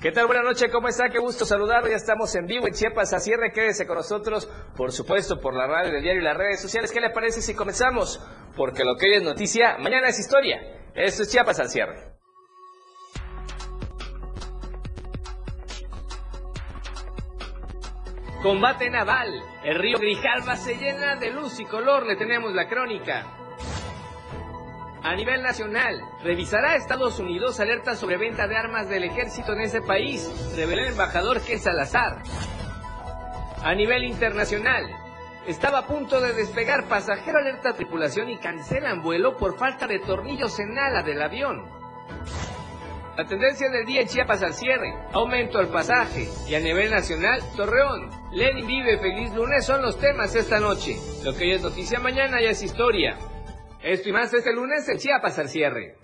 ¿Qué tal? Buenas noches, ¿cómo está? Qué gusto saludarlo. Ya estamos en vivo en Chiapas a cierre. Quédese con nosotros, por supuesto, por la radio del diario y las redes sociales. ¿Qué le parece si comenzamos? Porque lo que hoy es noticia, mañana es historia. Esto es Chiapas al cierre. Combate naval. El río Grijalva se llena de luz y color. Le tenemos la crónica. A nivel nacional, revisará Estados Unidos alertas sobre venta de armas del ejército en ese país, reveló el embajador Ken Salazar. A nivel internacional, estaba a punto de despegar pasajero alerta tripulación y cancelan vuelo por falta de tornillos en ala del avión. La tendencia del día en Chiapas al cierre, aumento al pasaje y a nivel nacional, Torreón, Lenin vive feliz lunes son los temas esta noche. Lo que hoy es noticia mañana ya es historia. Esto y más este lunes en Chiapas al cierre.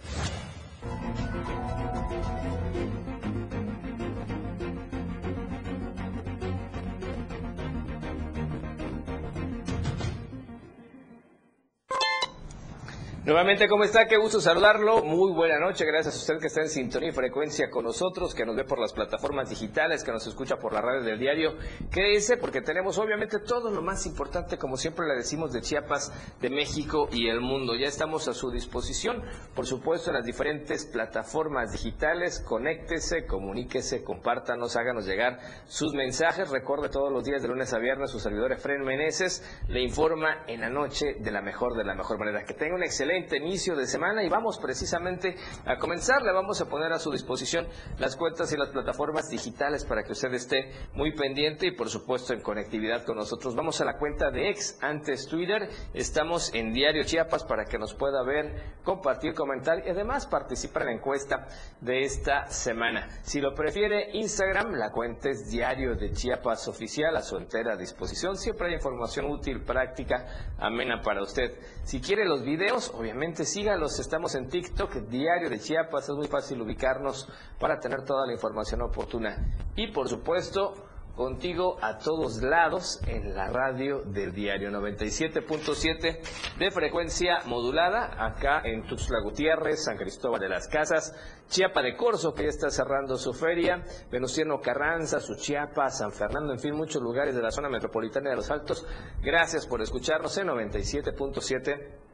Nuevamente, ¿cómo está? Qué gusto saludarlo. Muy buena noche. Gracias a usted que está en sintonía y frecuencia con nosotros, que nos ve por las plataformas digitales, que nos escucha por la radio del diario. Quédese porque tenemos obviamente todo lo más importante, como siempre le decimos, de Chiapas, de México y el mundo. Ya estamos a su disposición, por supuesto, en las diferentes plataformas digitales. Conéctese, comuníquese, compártanos, háganos llegar sus mensajes. Recuerde todos los días de lunes a viernes, su servidor Efren Meneses le informa en la noche de la mejor, de la mejor manera. Que tenga un excelente inicio de semana y vamos precisamente a comenzar. Le vamos a poner a su disposición las cuentas y las plataformas digitales para que usted esté muy pendiente y por supuesto en conectividad con nosotros. Vamos a la cuenta de ex antes Twitter. Estamos en Diario Chiapas para que nos pueda ver, compartir, comentar y además participar en la encuesta de esta semana. Si lo prefiere Instagram, la cuenta es Diario de Chiapas Oficial a su entera disposición. Siempre hay información útil, práctica, amena para usted. Si quiere los videos, obviamente sígalos, estamos en TikTok, Diario de Chiapas, es muy fácil ubicarnos para tener toda la información oportuna. Y por supuesto, contigo a todos lados en la radio del diario 97.7 de frecuencia modulada acá en Tuxtla Gutiérrez, San Cristóbal de las Casas, Chiapa de Corzo que ya está cerrando su feria, Venustiano Carranza, su Chiapa, San Fernando, en fin, muchos lugares de la zona metropolitana de los Altos. Gracias por escucharnos en 97.7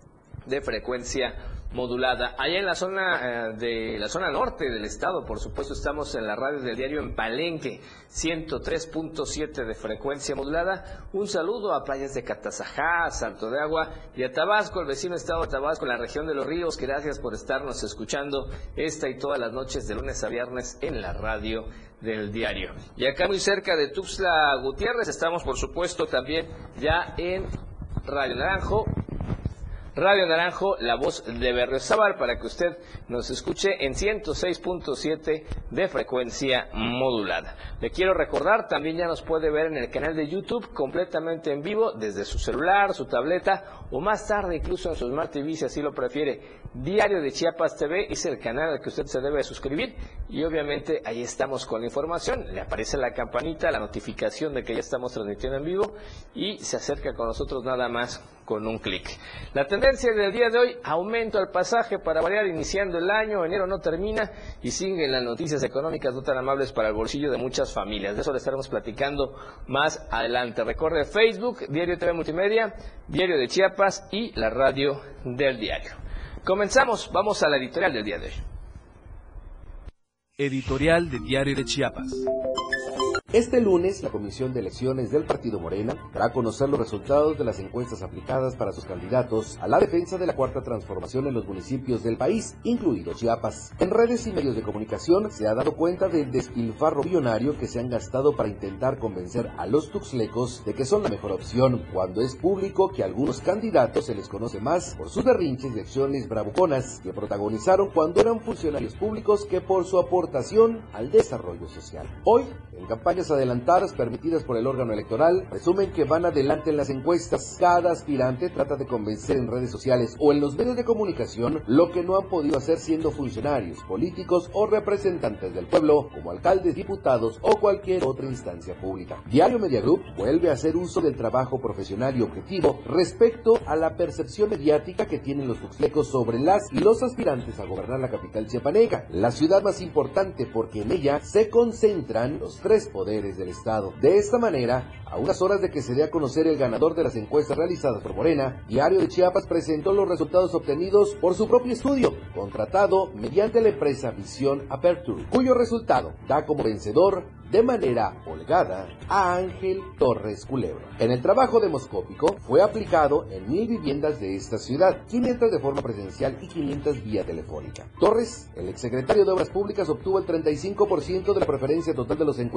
de frecuencia modulada. Allá en la zona eh, de la zona norte del estado, por supuesto, estamos en la radio del diario en Palenque, 103.7 de frecuencia modulada. Un saludo a playas de Catazajá, Salto de Agua y a Tabasco, el vecino estado de Tabasco, la región de los ríos. Gracias por estarnos escuchando esta y todas las noches de lunes a viernes en la radio del diario. Y acá muy cerca de Tuxtla Gutiérrez estamos, por supuesto, también ya en Radio Naranjo Radio Naranjo, la voz de Berriozábal, para que usted nos escuche en 106.7 de frecuencia modulada. Le quiero recordar, también ya nos puede ver en el canal de YouTube completamente en vivo desde su celular, su tableta o más tarde incluso en su Smart TV si así lo prefiere. Diario de Chiapas TV es el canal al que usted se debe suscribir y obviamente ahí estamos con la información. Le aparece la campanita, la notificación de que ya estamos transmitiendo en vivo y se acerca con nosotros nada más con un clic. La tendencia del día de hoy, aumento al pasaje para variar iniciando el año, enero no termina y siguen las noticias económicas no tan amables para el bolsillo de muchas familias. De eso le estaremos platicando más adelante. Recuerde Facebook, Diario TV Multimedia, Diario de Chiapas y la radio del diario. Comenzamos, vamos a la editorial del día de hoy. Editorial de Diario de Chiapas. Este lunes, la Comisión de Elecciones del Partido Morena dará a conocer los resultados de las encuestas aplicadas para sus candidatos a la defensa de la cuarta transformación en los municipios del país, incluido Chiapas. En redes y medios de comunicación se ha dado cuenta del despilfarro millonario que se han gastado para intentar convencer a los tuxlecos de que son la mejor opción, cuando es público que a algunos candidatos se les conoce más por sus derrinches y acciones bravuconas que protagonizaron cuando eran funcionarios públicos que por su aportación al desarrollo social. Hoy, en campaña fuentes adelantadas permitidas por el órgano electoral presumen que van adelante en las encuestas. Cada aspirante trata de convencer en redes sociales o en los medios de comunicación lo que no han podido hacer siendo funcionarios, políticos o representantes del pueblo, como alcaldes, diputados o cualquier otra instancia pública. Diario Media Group vuelve a hacer uso del trabajo profesional y objetivo respecto a la percepción mediática que tienen los tuxlecos sobre las y los aspirantes a gobernar la capital chiapaneca, la ciudad más importante porque en ella se concentran los tres poderes del Estado. De esta manera, a unas horas de que se dé a conocer el ganador de las encuestas realizadas por Morena, Diario de Chiapas presentó los resultados obtenidos por su propio estudio, contratado mediante la empresa Visión Aperture, cuyo resultado da como vencedor de manera holgada a Ángel Torres Culebro. En el trabajo demoscópico fue aplicado en mil viviendas de esta ciudad, 500 de forma presencial y 500 vía telefónica. Torres, el exsecretario de Obras Públicas, obtuvo el 35% de la preferencia total de los encuestados,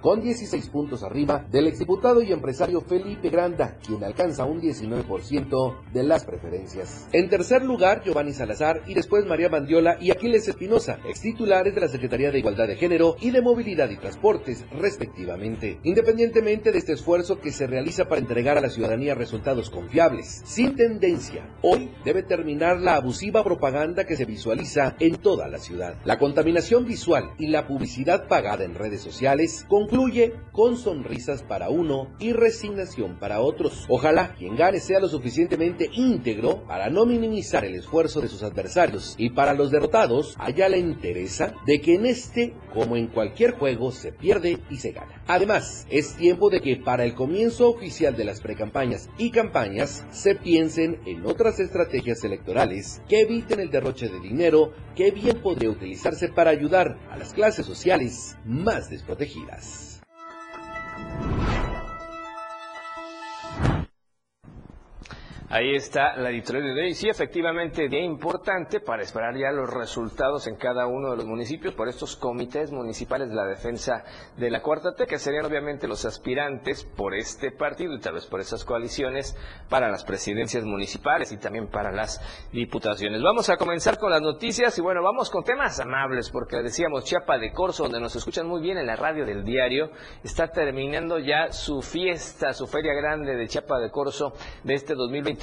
con 16 puntos arriba del exdiputado y empresario Felipe Granda, quien alcanza un 19% de las preferencias. En tercer lugar, Giovanni Salazar y después María Mandiola y Aquiles Espinosa, extitulares de la Secretaría de Igualdad de Género y de Movilidad y Transporte respectivamente. Independientemente de este esfuerzo que se realiza para entregar a la ciudadanía resultados confiables, sin tendencia, hoy debe terminar la abusiva propaganda que se visualiza en toda la ciudad. La contaminación visual y la publicidad pagada en redes sociales concluye con sonrisas para uno y resignación para otros. Ojalá quien gane sea lo suficientemente íntegro para no minimizar el esfuerzo de sus adversarios y para los derrotados haya la interesa de que en este, como en cualquier juego, se pierde y se gana. Además, es tiempo de que para el comienzo oficial de las precampañas y campañas se piensen en otras estrategias electorales que eviten el derroche de dinero que bien podría utilizarse para ayudar a las clases sociales más desprotegidas protegidas. Ahí está la editorial de hoy. Sí, efectivamente, día importante para esperar ya los resultados en cada uno de los municipios por estos comités municipales de la defensa de la Cuarta T, que serían obviamente los aspirantes por este partido y tal vez por esas coaliciones para las presidencias municipales y también para las diputaciones. Vamos a comenzar con las noticias y bueno, vamos con temas amables porque decíamos Chiapa de Corzo, donde nos escuchan muy bien en la radio del diario, está terminando ya su fiesta, su feria grande de Chiapa de Corzo de este 2020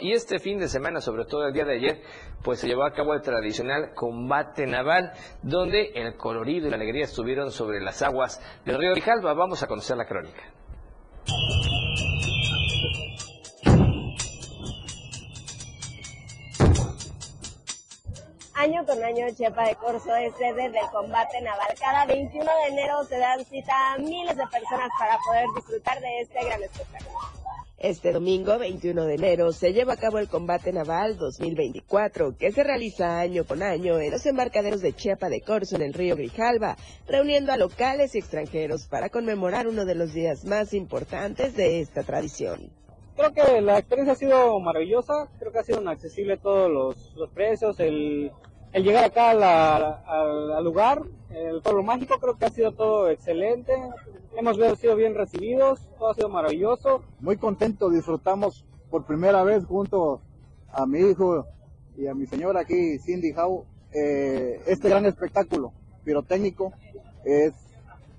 y este fin de semana, sobre todo el día de ayer, pues se llevó a cabo el tradicional combate naval, donde el colorido y la alegría estuvieron sobre las aguas del río Grijalva. Vamos a conocer la crónica. Año con año, Chepa de Corso es sede del combate naval. Cada 21 de enero se dan cita a miles de personas para poder disfrutar de este gran espectáculo. Este domingo, 21 de enero, se lleva a cabo el Combate Naval 2024, que se realiza año con año en los embarcaderos de Chiapa de Corzo en el río Grijalva, reuniendo a locales y extranjeros para conmemorar uno de los días más importantes de esta tradición. Creo que la experiencia ha sido maravillosa, creo que ha sido accesible todos los, precios, el, llegar acá al lugar, el pueblo mágico, creo que ha sido todo excelente, Hemos sido bien recibidos, todo ha sido maravilloso. Muy contento, disfrutamos por primera vez junto a mi hijo y a mi señora aquí, Cindy Howe, eh, este gran espectáculo pirotécnico.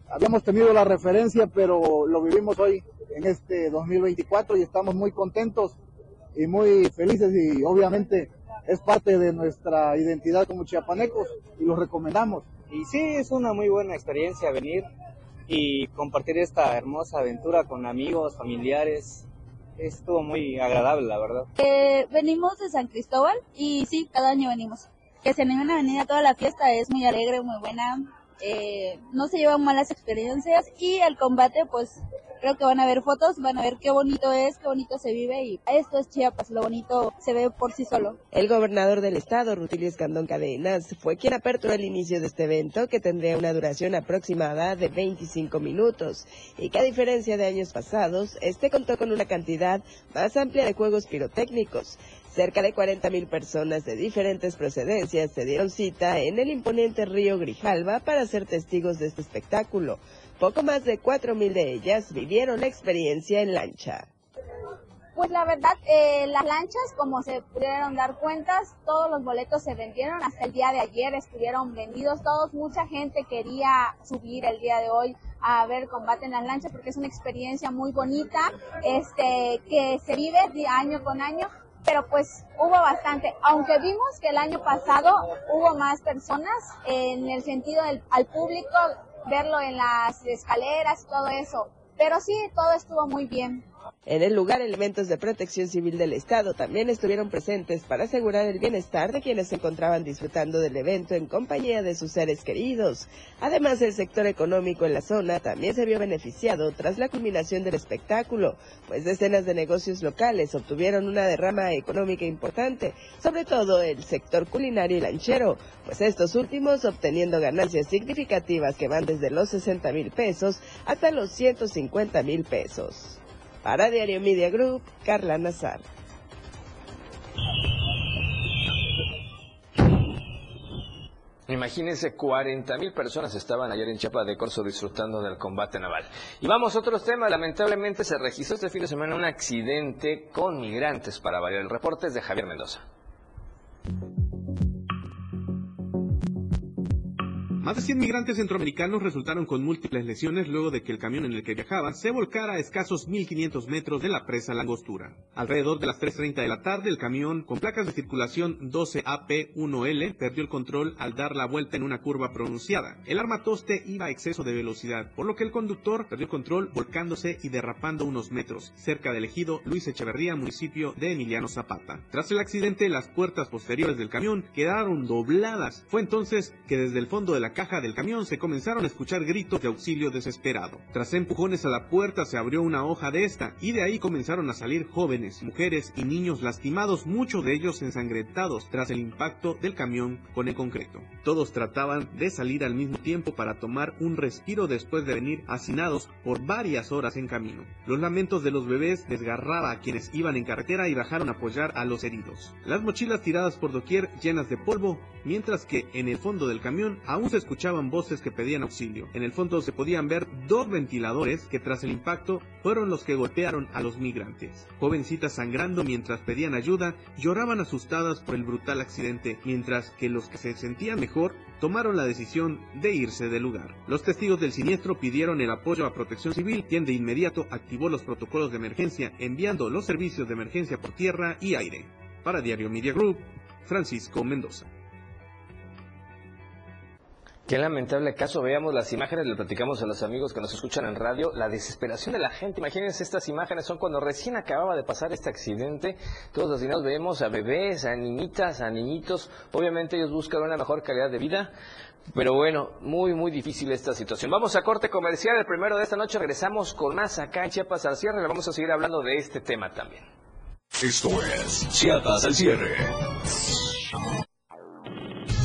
Habíamos tenido la referencia, pero lo vivimos hoy en este 2024 y estamos muy contentos y muy felices y obviamente es parte de nuestra identidad como chiapanecos y lo recomendamos. Y sí, es una muy buena experiencia venir y compartir esta hermosa aventura con amigos, familiares. Estuvo muy agradable, la verdad. Eh, venimos de San Cristóbal y sí, cada año venimos. Que se animen a venir a toda la fiesta, es muy alegre, muy buena. Eh, no se llevan malas experiencias y el combate pues creo que van a ver fotos, van a ver qué bonito es, qué bonito se vive y esto es Chiapas, lo bonito se ve por sí solo. El gobernador del estado, Rutilio Escandón Cadenas, fue quien aperturó el inicio de este evento que tendría una duración aproximada de 25 minutos y que a diferencia de años pasados, este contó con una cantidad más amplia de juegos pirotécnicos. Cerca de 40.000 personas de diferentes procedencias se dieron cita en el imponente río Grijalva para ser testigos de este espectáculo. Poco más de 4.000 de ellas vivieron la experiencia en lancha. Pues la verdad, eh, las lanchas, como se pudieron dar cuentas, todos los boletos se vendieron. Hasta el día de ayer estuvieron vendidos todos. Mucha gente quería subir el día de hoy a ver combate en las lanchas porque es una experiencia muy bonita, este, que se vive año con año, pero pues hubo bastante, aunque vimos que el año pasado hubo más personas en el sentido del al público verlo en las escaleras todo eso, pero sí todo estuvo muy bien. En el lugar, elementos de protección civil del Estado también estuvieron presentes para asegurar el bienestar de quienes se encontraban disfrutando del evento en compañía de sus seres queridos. Además, el sector económico en la zona también se vio beneficiado tras la culminación del espectáculo, pues decenas de negocios locales obtuvieron una derrama económica importante, sobre todo el sector culinario y lanchero, pues estos últimos obteniendo ganancias significativas que van desde los 60 mil pesos hasta los 150 mil pesos. Para Diario Media Group, Carla Nazar. Imagínense, 40 mil personas estaban ayer en Chiapas de Corso disfrutando del combate naval. Y vamos a otros temas. Lamentablemente se registró este fin de semana un accidente con migrantes para variar. El reporte es de Javier Mendoza. Más de 100 migrantes centroamericanos resultaron con múltiples lesiones luego de que el camión en el que viajaban se volcara a escasos 1.500 metros de la presa Langostura. Alrededor de las 3.30 de la tarde, el camión, con placas de circulación 12AP1L, perdió el control al dar la vuelta en una curva pronunciada. El armatoste iba a exceso de velocidad, por lo que el conductor perdió el control volcándose y derrapando unos metros, cerca del ejido Luis Echeverría, municipio de Emiliano Zapata. Tras el accidente, las puertas posteriores del camión quedaron dobladas. Fue entonces que desde el fondo de la caja del camión se comenzaron a escuchar gritos de auxilio desesperado. Tras empujones a la puerta se abrió una hoja de esta y de ahí comenzaron a salir jóvenes, mujeres y niños lastimados, muchos de ellos ensangrentados tras el impacto del camión con el concreto. Todos trataban de salir al mismo tiempo para tomar un respiro después de venir hacinados por varias horas en camino. Los lamentos de los bebés desgarraba a quienes iban en carretera y bajaron a apoyar a los heridos. Las mochilas tiradas por doquier llenas de polvo, mientras que en el fondo del camión aún se escuchaban voces que pedían auxilio. En el fondo se podían ver dos ventiladores que tras el impacto fueron los que golpearon a los migrantes. Jovencitas sangrando mientras pedían ayuda lloraban asustadas por el brutal accidente, mientras que los que se sentían mejor tomaron la decisión de irse del lugar. Los testigos del siniestro pidieron el apoyo a Protección Civil, quien de inmediato activó los protocolos de emergencia, enviando los servicios de emergencia por tierra y aire. Para Diario Media Group, Francisco Mendoza. Qué lamentable caso. Veamos las imágenes, le platicamos a los amigos que nos escuchan en radio, la desesperación de la gente. Imagínense, estas imágenes son cuando recién acababa de pasar este accidente. Todos los días vemos a bebés, a niñitas, a niñitos. Obviamente ellos buscan una mejor calidad de vida. Pero bueno, muy, muy difícil esta situación. Vamos a corte comercial. El primero de esta noche regresamos con más acá en Chiapas al cierre. Vamos a seguir hablando de este tema también. Esto es Chiapas al cierre.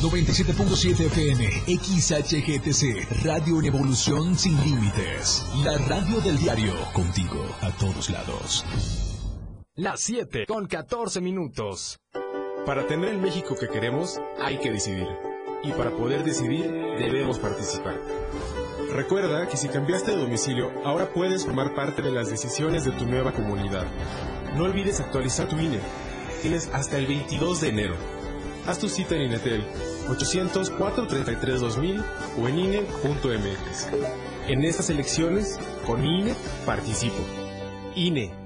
97.7 FM, XHGTC, Radio en Evolución Sin Límites. La radio del diario, contigo a todos lados. Las 7 con 14 minutos. Para tener el México que queremos, hay que decidir. Y para poder decidir, debemos participar. Recuerda que si cambiaste de domicilio, ahora puedes formar parte de las decisiones de tu nueva comunidad. No olvides actualizar tu INE. Tienes hasta el 22 de enero. Haz tu cita en Inetel 800-433-2000 o en INE.mx. En estas elecciones, con INE, participo. INE.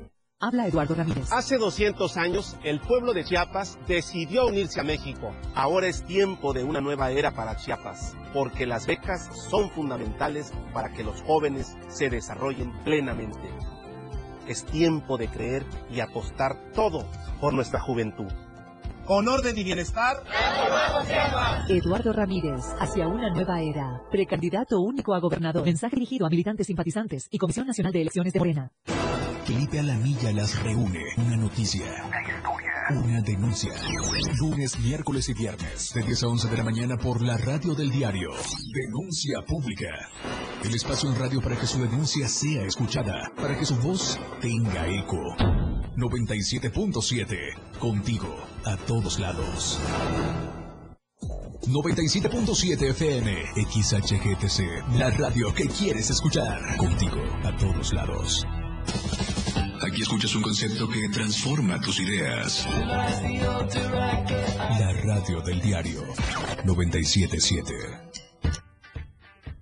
Habla Eduardo Ramírez. Hace 200 años, el pueblo de Chiapas decidió unirse a México. Ahora es tiempo de una nueva era para Chiapas, porque las becas son fundamentales para que los jóvenes se desarrollen plenamente. Es tiempo de creer y apostar todo por nuestra juventud. Con orden y bienestar. Eduardo Ramírez, hacia una nueva era. Precandidato único a gobernador. Mensaje dirigido a militantes simpatizantes y Comisión Nacional de Elecciones de Morena. Felipe Alamilla las reúne. Una noticia. Una denuncia. Lunes, miércoles y viernes, de 10 a 11 de la mañana por la radio del diario. Denuncia pública. El espacio en radio para que su denuncia sea escuchada, para que su voz tenga eco. 97.7. Contigo, a todos lados. 97.7 FM, XHGTC, la radio que quieres escuchar. Contigo, a todos lados. Aquí escuchas un concepto que transforma tus ideas. La radio del diario 977.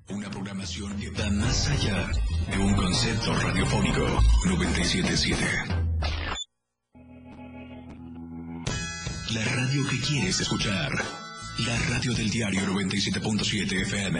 Una programación que va más allá de un concepto radiofónico 977. La radio que quieres escuchar. La radio del diario 97.7 FM.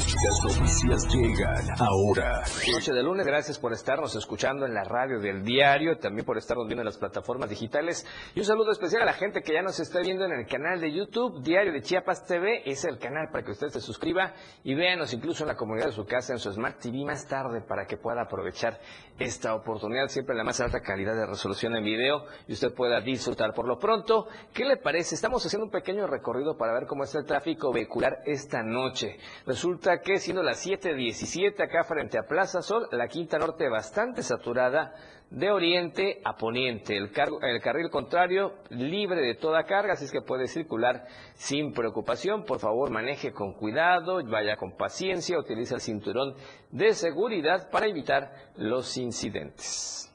Las noticias llegan ahora. Noche de lunes, gracias por estarnos escuchando en la radio del diario, también por estarnos viendo en las plataformas digitales. Y un saludo especial a la gente que ya nos está viendo en el canal de YouTube, Diario de Chiapas TV. Es el canal para que usted se suscriba y véanos incluso en la comunidad de su casa, en su Smart TV más tarde, para que pueda aprovechar esta oportunidad. Siempre la más alta calidad de resolución en video y usted pueda disfrutar. Por lo pronto, ¿qué le parece? Estamos haciendo un pequeño recorrido para ver cómo está el tráfico vehicular esta noche. Resulta que siendo las 7.17 acá frente a Plaza Sol, la Quinta Norte bastante saturada de oriente a poniente. El, el, carril contrario libre de toda carga, así es que puede circular sin preocupación. Por favor, maneje con cuidado, vaya con paciencia, utilice el cinturón de seguridad para evitar los incidentes.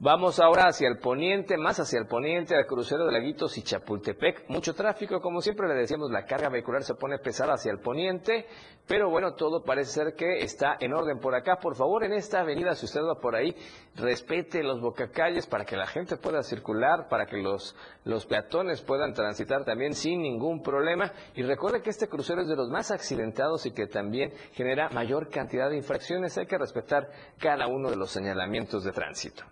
Vamos ahora hacia el poniente, más hacia el poniente, al crucero de Laguitos y Chapultepec. Mucho tráfico, como siempre le decíamos, la carga vehicular se pone pesada hacia el poniente, pero bueno, todo parece ser que está en orden por acá. Por favor, en esta avenida, si usted va por ahí, respete los bocacalles para que la gente pueda circular, para que los, los peatones puedan transitar también sin ningún problema. Y recuerde que este crucero es de los más accidentados y que también genera mayor cantidad de infracciones. Hay que respetar cada uno de los señalamientos de tránsito.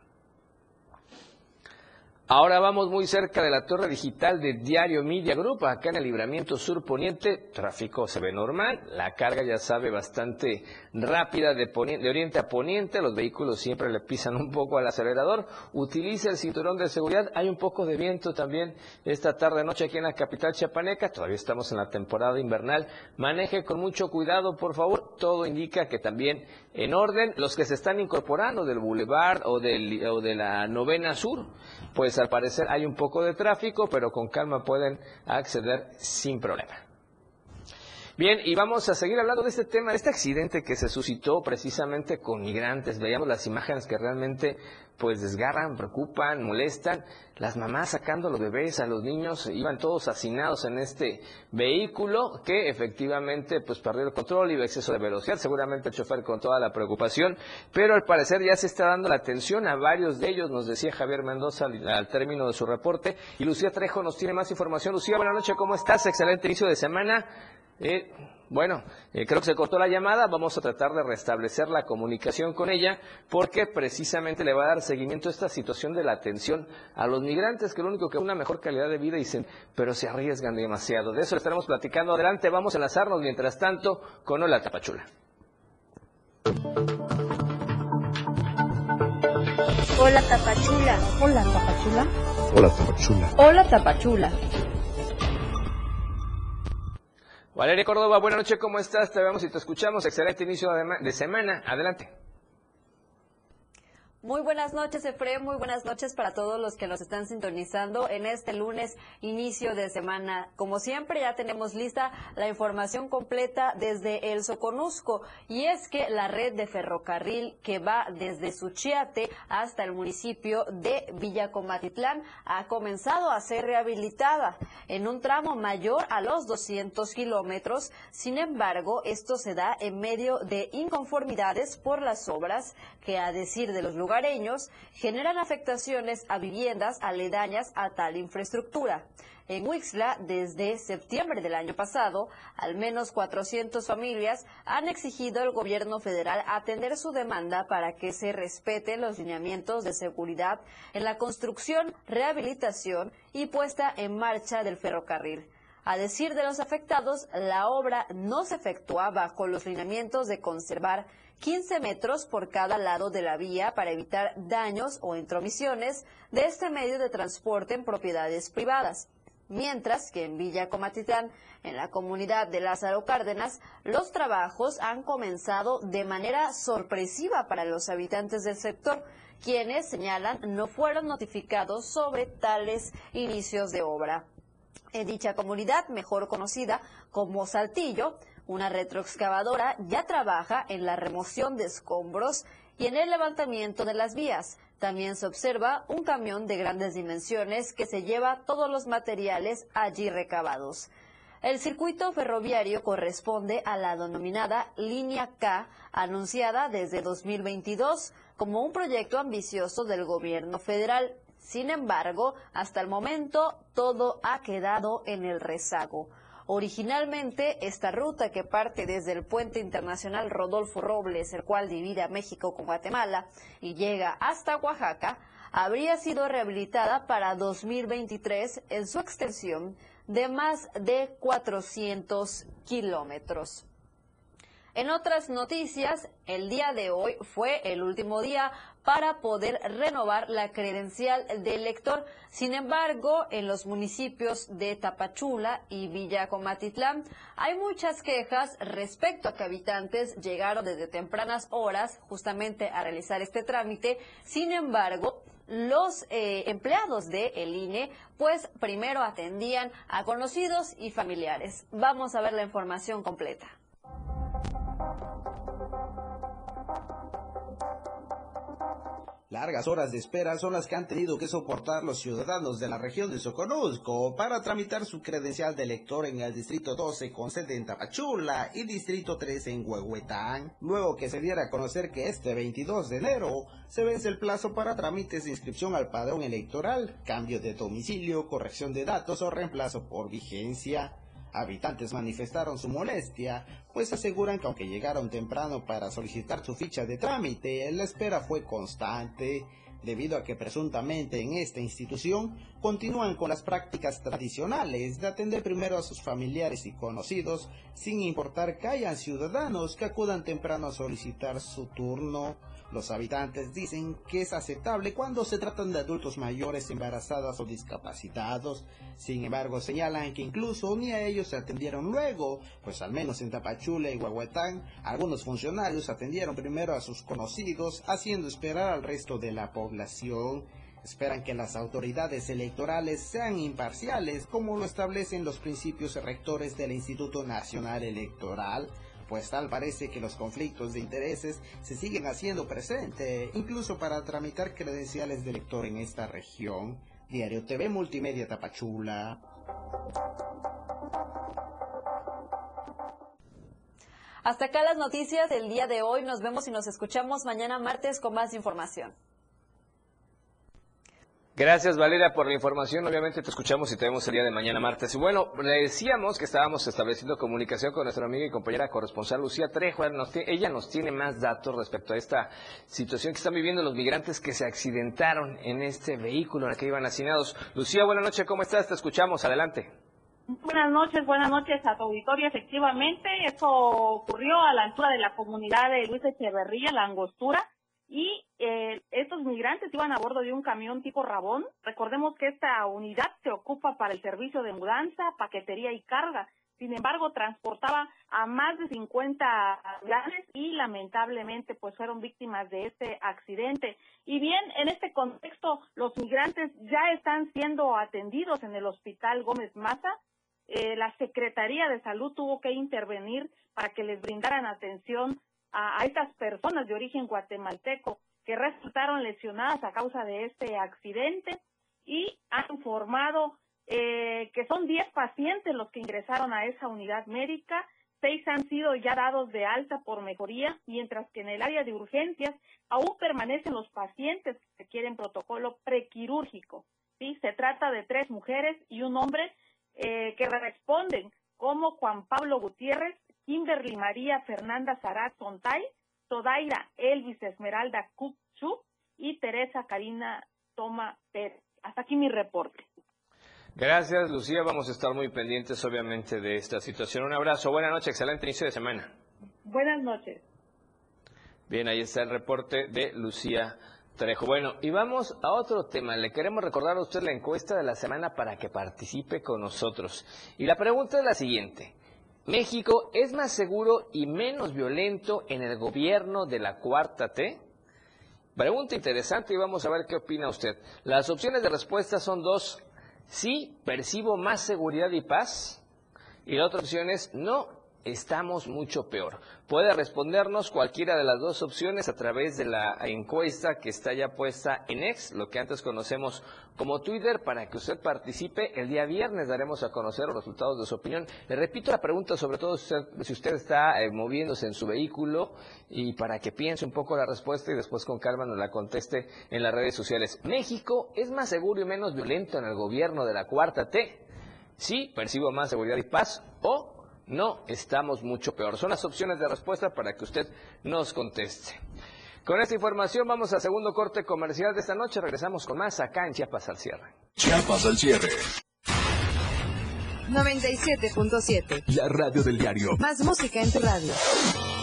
Ahora vamos muy cerca de la torre digital de Diario Media Group, acá en el libramiento sur poniente, tráfico se ve normal, la carga ya sabe bastante rápida de, de, oriente a poniente, los vehículos siempre le pisan un poco al acelerador, utiliza el cinturón de seguridad, hay un poco de viento también esta tarde noche aquí en la capital chiapaneca, todavía estamos en la temporada invernal, maneje con mucho cuidado por favor, todo indica que también en orden, los que se están incorporando del Boulevard o, o de la novena sur, pues al parecer hay un poco de tráfico, pero con calma pueden acceder sin problema. Bien, y vamos a seguir hablando de este tema, de este accidente que se suscitó precisamente con migrantes. Veíamos las imágenes que realmente pues desgarran, preocupan, molestan. Las mamás sacando a los bebés, a los niños, iban todos hacinados en este vehículo que efectivamente pues perdió el control, iba exceso de velocidad, seguramente el chofer con toda la preocupación, pero al parecer ya se está dando la atención a varios de ellos, nos decía Javier Mendoza al, término de su reporte, y Lucía Trejo nos tiene más información. Lucía, buenas noches, ¿cómo estás? Excelente inicio de semana. Eh, bueno, eh, creo que se cortó la llamada, vamos a tratar de restablecer la comunicación con ella porque precisamente le va a dar seguimiento a esta situación de la atención a los migrantes que lo único que una mejor calidad de vida dicen, pero se arriesgan demasiado. De eso le estaremos platicando adelante, vamos a enlazarnos mientras tanto con Hola Tapachula. Hola Tapachula. Hola Tapachula. Hola Tapachula. Hola Tapachula. Valeria Córdoba, buenas noches, ¿cómo estás? Te vemos y te escuchamos. Excelente inicio de semana. Adelante. Muy buenas noches, Efre. Muy buenas noches para todos los que nos están sintonizando en este lunes, inicio de semana. Como siempre, ya tenemos lista la información completa desde el Soconusco. Y es que la red de ferrocarril que va desde Suchiate hasta el municipio de Villacomatitlán ha comenzado a ser rehabilitada en un tramo mayor a los 200 kilómetros. Sin embargo, esto se da en medio de inconformidades por las obras que, a decir de los lugares generan afectaciones a viviendas aledañas a tal infraestructura. En Huixla, desde septiembre del año pasado, al menos 400 familias han exigido al gobierno federal atender su demanda para que se respeten los lineamientos de seguridad en la construcción, rehabilitación y puesta en marcha del ferrocarril. A decir de los afectados, la obra no se efectúa bajo los lineamientos de conservar 15 metros por cada lado de la vía para evitar daños o intromisiones de este medio de transporte en propiedades privadas mientras que en Villa Comatitlán, en la comunidad de Lázaro Cárdenas, los trabajos han comenzado de manera sorpresiva para los habitantes del sector, quienes señalan no fueron notificados sobre tales inicios de obra. En dicha comunidad, mejor conocida como Saltillo, una retroexcavadora ya trabaja en la remoción de escombros y en el levantamiento de las vías. También se observa un camión de grandes dimensiones que se lleva todos los materiales allí recabados. El circuito ferroviario corresponde a la denominada Línea K, anunciada desde 2022 como un proyecto ambicioso del gobierno federal. Sin embargo, hasta el momento todo ha quedado en el rezago. Originalmente, esta ruta que parte desde el puente internacional Rodolfo Robles, el cual divide a México con Guatemala y llega hasta Oaxaca, habría sido rehabilitada para 2023 en su extensión de más de 400 kilómetros. En otras noticias, el día de hoy fue el último día para poder renovar la credencial de elector. Sin embargo, en los municipios de Tapachula y Villacomatitlán hay muchas quejas respecto a que habitantes llegaron desde tempranas horas justamente a realizar este trámite. Sin embargo, los eh, empleados de el INE, pues primero atendían a conocidos y familiares. Vamos a ver la información completa. Largas horas de espera son las que han tenido que soportar los ciudadanos de la región de Soconusco para tramitar su credencial de elector en el Distrito 12 con sede en Tapachula y Distrito 13 en Huehuetán. Luego que se diera a conocer que este 22 de enero se vence el plazo para trámites de inscripción al padrón electoral, cambio de domicilio, corrección de datos o reemplazo por vigencia. Habitantes manifestaron su molestia, pues aseguran que aunque llegaron temprano para solicitar su ficha de trámite, la espera fue constante, debido a que presuntamente en esta institución continúan con las prácticas tradicionales de atender primero a sus familiares y conocidos, sin importar que hayan ciudadanos que acudan temprano a solicitar su turno. Los habitantes dicen que es aceptable cuando se tratan de adultos mayores, embarazadas o discapacitados. Sin embargo, señalan que incluso ni a ellos se atendieron luego, pues al menos en Tapachula y Huehuetán, algunos funcionarios atendieron primero a sus conocidos, haciendo esperar al resto de la población. Esperan que las autoridades electorales sean imparciales, como lo establecen los principios rectores del Instituto Nacional Electoral pues tal parece que los conflictos de intereses se siguen haciendo presente, incluso para tramitar credenciales de elector en esta región. Diario TV Multimedia Tapachula. Hasta acá las noticias del día de hoy. Nos vemos y nos escuchamos mañana martes con más información. Gracias Valeria por la información. Obviamente te escuchamos y te vemos el día de mañana martes. Y bueno, le decíamos que estábamos estableciendo comunicación con nuestra amiga y compañera corresponsal Lucía Trejo. ella nos tiene más datos respecto a esta situación que están viviendo los migrantes que se accidentaron en este vehículo en el que iban hacinados. Lucía, buenas noches, ¿cómo estás? Te escuchamos, adelante. Buenas noches, buenas noches a tu auditorio. Efectivamente, eso ocurrió a la altura de la comunidad de Luis Echeverría, la Angostura y eh, estos migrantes iban a bordo de un camión tipo Rabón. Recordemos que esta unidad se ocupa para el servicio de mudanza, paquetería y carga. Sin embargo, transportaba a más de 50 migrantes y lamentablemente pues fueron víctimas de este accidente. Y bien, en este contexto, los migrantes ya están siendo atendidos en el Hospital Gómez Maza. Eh, la Secretaría de Salud tuvo que intervenir para que les brindaran atención a, estas personas de origen guatemalteco que resultaron lesionadas a causa de este accidente y han informado eh, que son 10 pacientes los que ingresaron a esa unidad médica seis han sido ya dados de alta por mejoría, mientras que en el área de urgencias aún permanecen los pacientes que requieren protocolo prequirúrgico. ¿sí? Se trata de tres mujeres y un hombre eh, que responden como Juan Pablo Gutiérrez, Kimberly María Fernanda Sarat Sontay, Sodaira Elvis Esmeralda Cuchu y Teresa Karina Toma Pérez. Hasta aquí mi reporte. Gracias, Lucía. Vamos a estar muy pendientes, obviamente, de esta situación. Un abrazo. Buenas noches. Excelente inicio de semana. Buenas noches. Bien, ahí está el reporte de Lucía Trejo. Bueno, y vamos a otro tema. Le queremos recordar a usted la encuesta de la semana para que participe con nosotros. Y la pregunta es la siguiente. ¿México es más seguro y menos violento en el gobierno de la cuarta T? Pregunta interesante y vamos a ver qué opina usted. Las opciones de respuesta son dos. Sí, percibo más seguridad y paz. Y la otra opción es no, estamos mucho peor. Puede respondernos cualquiera de las dos opciones a través de la encuesta que está ya puesta en X, lo que antes conocemos como Twitter, para que usted participe. El día viernes daremos a conocer los resultados de su opinión. Le repito la pregunta, sobre todo si usted, está eh, moviéndose en su vehículo y para que piense un poco la respuesta y después con calma nos la conteste en las redes sociales. ¿México es más seguro y menos violento en el gobierno de la cuarta T? Sí, percibo más seguridad y paz o no, estamos mucho peor. Son las opciones de respuesta para que usted nos conteste. Con esta información vamos al segundo corte comercial de esta noche. Regresamos con más acá en Chiapas al cierre. Chiapas al cierre. 97.7. La radio del diario. Más música en tu radio.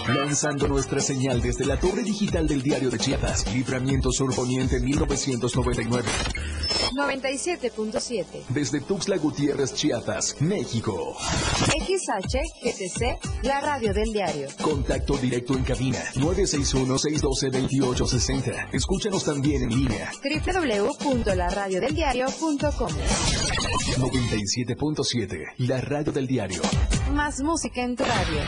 Lanzando nuestra señal desde la torre digital del diario de Chiapas. Libramiento Sur Poniente 1999. 97.7. Desde Tuxtla Gutiérrez, Chiapas, México. XHGTC, la radio del diario. Contacto directo en cabina 961-612-2860. Escúchanos también en línea. www.laradiodeldiario.com 97.7, la radio del diario. Más música en tu radio.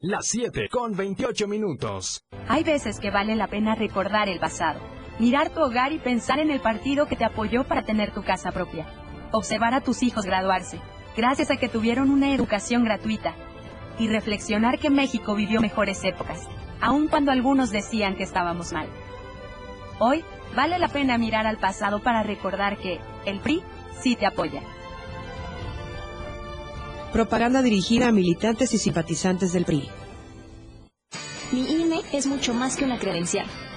Las 7 con 28 minutos. Hay veces que vale la pena recordar el pasado mirar tu hogar y pensar en el partido que te apoyó para tener tu casa propia. Observar a tus hijos graduarse, gracias a que tuvieron una educación gratuita. Y reflexionar que México vivió mejores épocas, aun cuando algunos decían que estábamos mal. Hoy, vale la pena mirar al pasado para recordar que el PRI sí te apoya. Propaganda dirigida a militantes y simpatizantes del PRI. Mi INE es mucho más que una credencial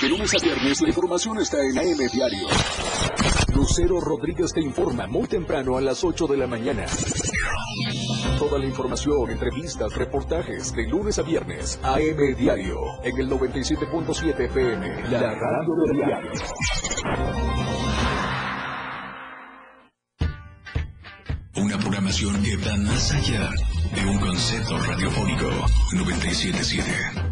De lunes a viernes la información está en AM Diario. Lucero Rodríguez te informa muy temprano a las 8 de la mañana. Toda la información, entrevistas, reportajes de lunes a viernes. AM Diario en el 97.7 FM. La radio del diario. Una programación que va más allá de un concepto radiofónico. 97.7.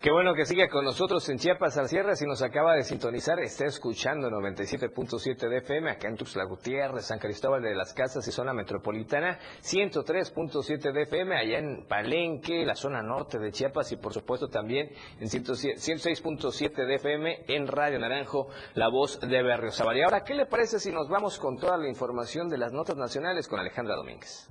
Qué bueno que siga con nosotros en Chiapas al cierre. Si nos acaba de sintonizar, está escuchando 97.7 de FM acá en Tuxtla Gutiérrez, San Cristóbal de las Casas y zona metropolitana, 103.7 de FM allá en Palenque, la zona norte de Chiapas y por supuesto también en 106.7 de FM en Radio Naranjo, la voz de Berriozabal. Y ahora, ¿qué le parece si nos vamos con toda la información de las notas nacionales con Alejandra Domínguez?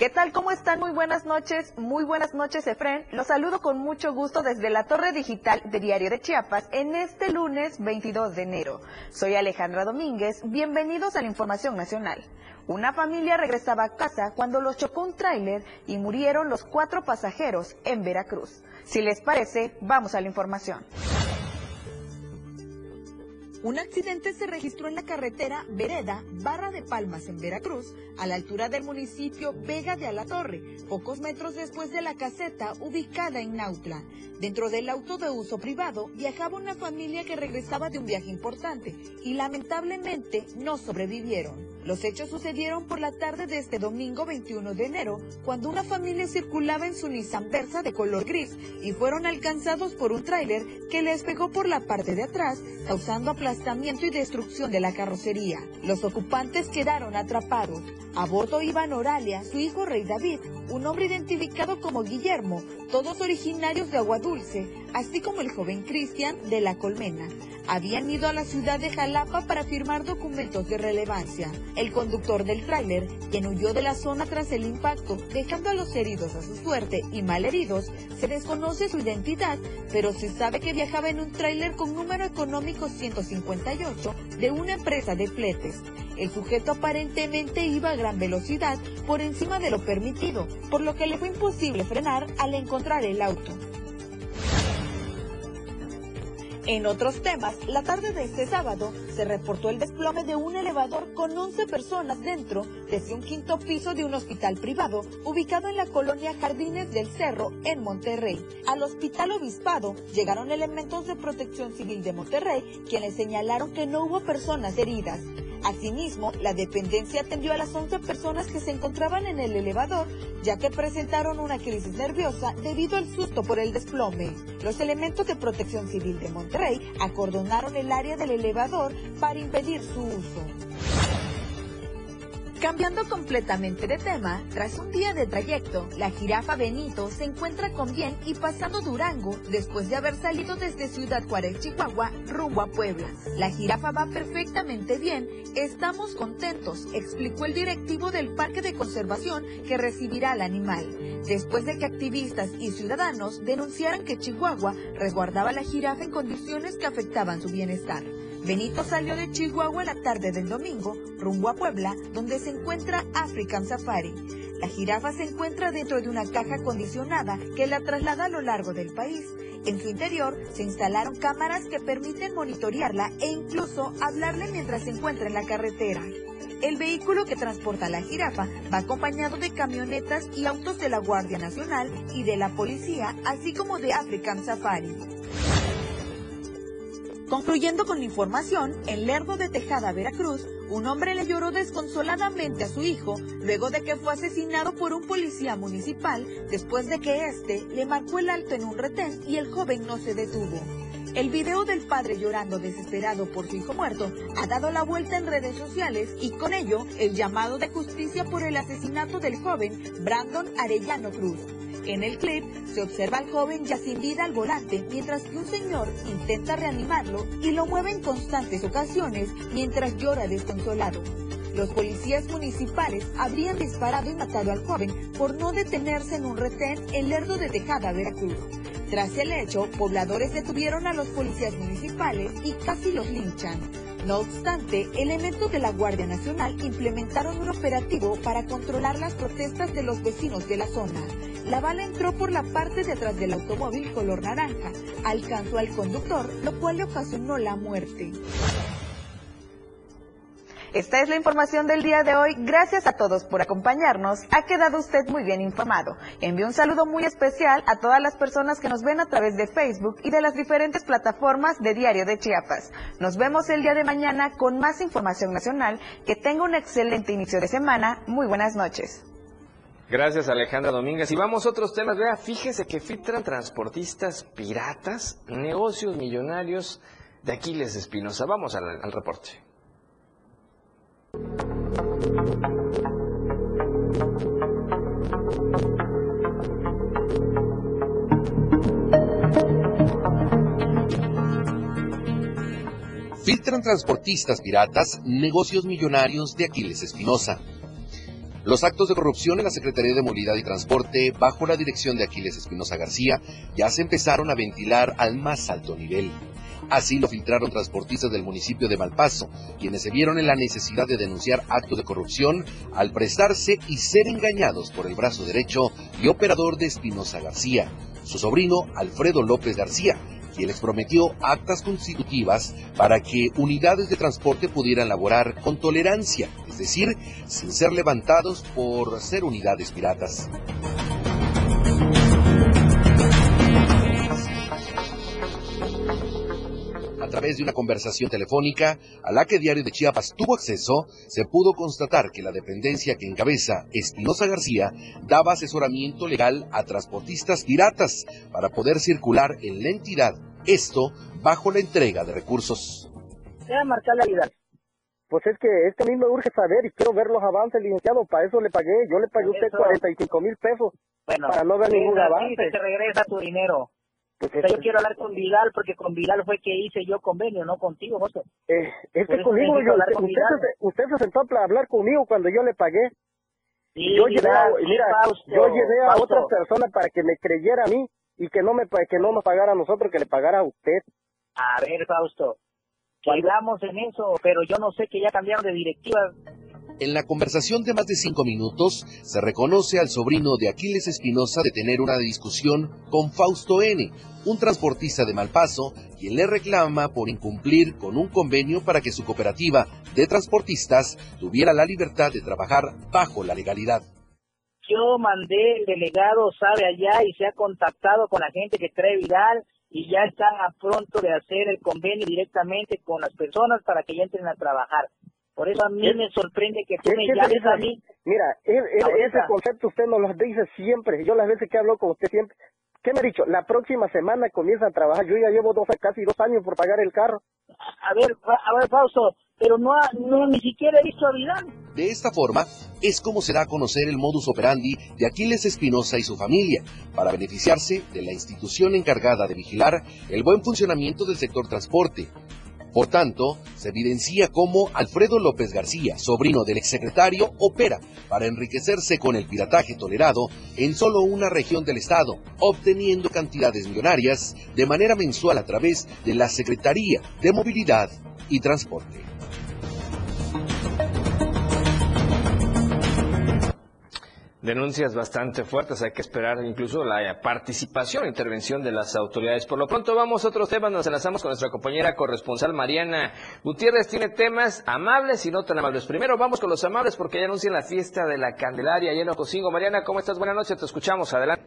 ¿Qué tal? ¿Cómo están? Muy buenas noches. Muy buenas noches, Efren. Los saludo con mucho gusto desde la Torre Digital de Diario de Chiapas en este lunes 22 de enero. Soy Alejandra Domínguez. Bienvenidos a la Información Nacional. Una familia regresaba a casa cuando los chocó un tráiler y murieron los cuatro pasajeros en Veracruz. Si les parece, vamos a la información. Un accidente se registró en la carretera Vereda, Barra de Palmas, en Veracruz, a la altura del municipio Vega de Alatorre, pocos metros después de la caseta ubicada en Nautla. Dentro del auto de uso privado viajaba una familia que regresaba de un viaje importante y lamentablemente no sobrevivieron. Los hechos sucedieron por la tarde de este domingo 21 de enero, cuando una familia circulaba en su Nissan Versa de color gris y fueron alcanzados por un tráiler que les pegó por la parte de atrás, causando aplastamiento y destrucción de la carrocería. Los ocupantes quedaron atrapados. A bordo iban Oralia, su hijo Rey David, un hombre identificado como Guillermo, todos originarios de Agua Dulce, así como el joven Cristian de La Colmena. Habían ido a la ciudad de Jalapa para firmar documentos de relevancia. El conductor del tráiler, quien huyó de la zona tras el impacto, dejando a los heridos a su suerte y malheridos, se desconoce su identidad, pero se sabe que viajaba en un tráiler con número económico 158 de una empresa de fletes. El sujeto aparentemente iba a gran velocidad por encima de lo permitido, por lo que le fue imposible frenar al encontrar el auto. En otros temas, la tarde de este sábado se reportó el desplome de un elevador con 11 personas dentro desde un quinto piso de un hospital privado ubicado en la colonia Jardines del Cerro en Monterrey. Al hospital obispado llegaron elementos de protección civil de Monterrey quienes señalaron que no hubo personas heridas. Asimismo, la dependencia atendió a las 11 personas que se encontraban en el elevador, ya que presentaron una crisis nerviosa debido al susto por el desplome. Los elementos de protección civil de Monterrey acordonaron el área del elevador para impedir su uso. Cambiando completamente de tema, tras un día de trayecto, la jirafa Benito se encuentra con bien y pasando Durango después de haber salido desde Ciudad Juárez, Chihuahua, rumbo a Puebla. La jirafa va perfectamente bien, estamos contentos, explicó el directivo del Parque de Conservación que recibirá al animal, después de que activistas y ciudadanos denunciaran que Chihuahua resguardaba la jirafa en condiciones que afectaban su bienestar. Benito salió de Chihuahua la tarde del domingo, rumbo a Puebla, donde se encuentra African Safari. La jirafa se encuentra dentro de una caja acondicionada que la traslada a lo largo del país. En su interior se instalaron cámaras que permiten monitorearla e incluso hablarle mientras se encuentra en la carretera. El vehículo que transporta a la jirafa va acompañado de camionetas y autos de la Guardia Nacional y de la Policía, así como de African Safari. Concluyendo con la información, en Lerdo de Tejada, Veracruz, un hombre le lloró desconsoladamente a su hijo luego de que fue asesinado por un policía municipal después de que éste le marcó el alto en un retén y el joven no se detuvo. El video del padre llorando desesperado por su hijo muerto ha dado la vuelta en redes sociales y con ello el llamado de justicia por el asesinato del joven Brandon Arellano Cruz. En el clip se observa al joven ya sin vida al volante mientras que un señor intenta reanimarlo y lo mueve en constantes ocasiones mientras llora desconsolado. Los policías municipales habrían disparado y matado al joven por no detenerse en un retén en Lerdo de Tejada, Veracruz. Tras el hecho, pobladores detuvieron a los policías municipales y casi los linchan. No obstante, elementos de la Guardia Nacional implementaron un operativo para controlar las protestas de los vecinos de la zona. La bala entró por la parte de atrás del automóvil color naranja, alcanzó al conductor, lo cual le ocasionó la muerte. Esta es la información del día de hoy. Gracias a todos por acompañarnos. Ha quedado usted muy bien informado. Envío un saludo muy especial a todas las personas que nos ven a través de Facebook y de las diferentes plataformas de Diario de Chiapas. Nos vemos el día de mañana con más información nacional. Que tenga un excelente inicio de semana. Muy buenas noches. Gracias Alejandra Domínguez. Y vamos a otros temas. Vea, fíjese que filtran transportistas piratas, negocios millonarios de Aquiles Espinosa. Vamos al, al reporte. Filtran transportistas piratas negocios millonarios de Aquiles Espinosa. Los actos de corrupción en la Secretaría de Movilidad y Transporte, bajo la dirección de Aquiles Espinosa García, ya se empezaron a ventilar al más alto nivel. Así lo filtraron transportistas del municipio de Malpaso, quienes se vieron en la necesidad de denunciar actos de corrupción al prestarse y ser engañados por el brazo derecho y operador de Espinosa García, su sobrino Alfredo López García, quien les prometió actas constitutivas para que unidades de transporte pudieran laborar con tolerancia, decir, sin ser levantados por ser unidades piratas. A través de una conversación telefónica a la que Diario de Chiapas tuvo acceso, se pudo constatar que la dependencia que encabeza Espinosa García daba asesoramiento legal a transportistas piratas para poder circular en la entidad, esto bajo la entrega de recursos. Sea marcar la. Pues es que, es que a mí me urge saber y quiero ver los avances, licenciado. Para eso le pagué. Yo le pagué a usted 45 mil pesos Bueno, para no ver ningún avance. se te regresa tu dinero. Pues O sea, yo quiero hablar con Vidal porque con Vidal fue que hice yo convenio, no contigo, José. Eh, es que conmigo, yo, usted, con usted se, usted se sentó a hablar conmigo cuando yo le pagué. Sí, yo llevé a, mira, Fausto, yo llevé a Fausto. otras personas para que me creyera a mí y que no me que no me pagara a nosotros, que le pagara a usted. A ver, Fausto, en eso, pero yo no sé que ya cambiaron de directiva. En la conversación de más de cinco minutos, se reconoce al sobrino de Aquiles Espinosa de tener una discusión con Fausto N., un transportista de Malpaso, quien le reclama por incumplir con un convenio para que su cooperativa de transportistas tuviera la libertad de trabajar bajo la legalidad. Yo mandé, el delegado sabe allá y se ha contactado con la gente que trae Vidal y ya están a pronto de hacer el convenio directamente con las personas para que ya entren a trabajar. Por eso a mí Es- me sorprende que tú Es me que llames esa- a mí. Mira, ese concepto usted nos lo dice siempre. Yo las veces que hablo con usted siempre. ¿Qué me ha dicho? La próxima semana comienza a trabajar. Yo ya llevo dos, casi dos años por pagar el carro. A ver, a ver, Fausto, pero no, ha- no ni siquiera he visto a Vidal. De esta forma, es como se da a conocer el modus operandi de Aquiles Espinosa y su familia, para beneficiarse de la institución encargada de vigilar el buen funcionamiento del sector transporte. Por tanto, se evidencia cómo Alfredo López García, sobrino del exsecretario, opera para enriquecerse con el pirataje tolerado en solo una región del estado, obteniendo cantidades millonarias de manera mensual a través de la Secretaría de Movilidad y Transporte. Denuncias bastante fuertes, hay que esperar incluso la participación e intervención de las autoridades. Por lo pronto vamos a otros temas, nos enlazamos con nuestra compañera corresponsal Mariana Gutiérrez. Tiene temas amables y no tan amables. Primero vamos con los amables porque ya anuncian la fiesta de la Candelaria allá en Ocosingo. Mariana, ¿cómo estás? Buenas noches, te escuchamos, adelante.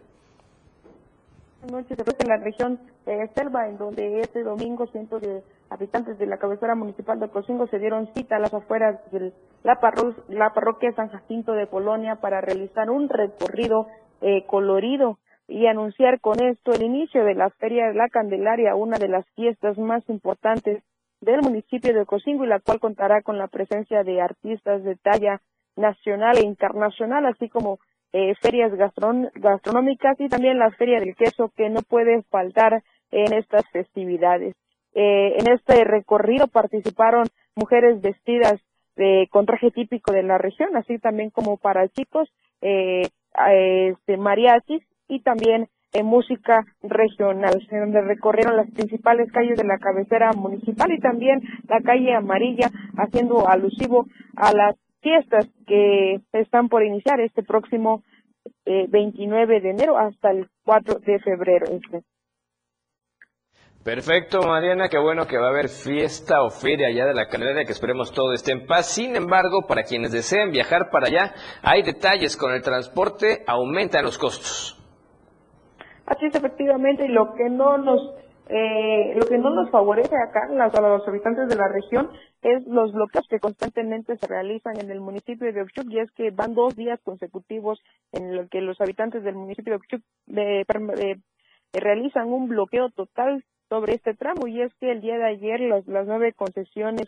Buenas noches. En la región de Selva, en donde este domingo cientos de habitantes de la cabecera municipal de Cocingo se dieron cita a las afueras de la, parro- la parroquia San Jacinto de Polonia para realizar un recorrido eh, colorido y anunciar con esto el inicio de la Feria de la Candelaria, una de las fiestas más importantes del municipio de Cocingo y la cual contará con la presencia de artistas de talla nacional e internacional, así como eh, ferias gastron- gastronómicas y también la feria del queso que no puede faltar en estas festividades. Eh, en este recorrido participaron mujeres vestidas de, con traje típico de la región, así también como para chicos, eh, eh, este, mariachis y también eh, música regional, donde recorrieron las principales calles de la cabecera municipal y también la calle amarilla, haciendo alusivo a las fiestas que están por iniciar este próximo eh, 29 de enero hasta el 4 de febrero. Este. Perfecto, Mariana, qué bueno que va a haber fiesta o feria allá de la Candelaria, que esperemos todo esté en paz. Sin embargo, para quienes deseen viajar para allá, hay detalles con el transporte, aumentan los costos. Así es, efectivamente, y lo que no nos eh, lo que no nos favorece acá a los habitantes de la región es los bloqueos que constantemente se realizan en el municipio de Ochuc y es que van dos días consecutivos en los que los habitantes del municipio de Ochuc eh, eh, realizan un bloqueo total sobre este tramo y es que el día de ayer las, las nueve concesiones,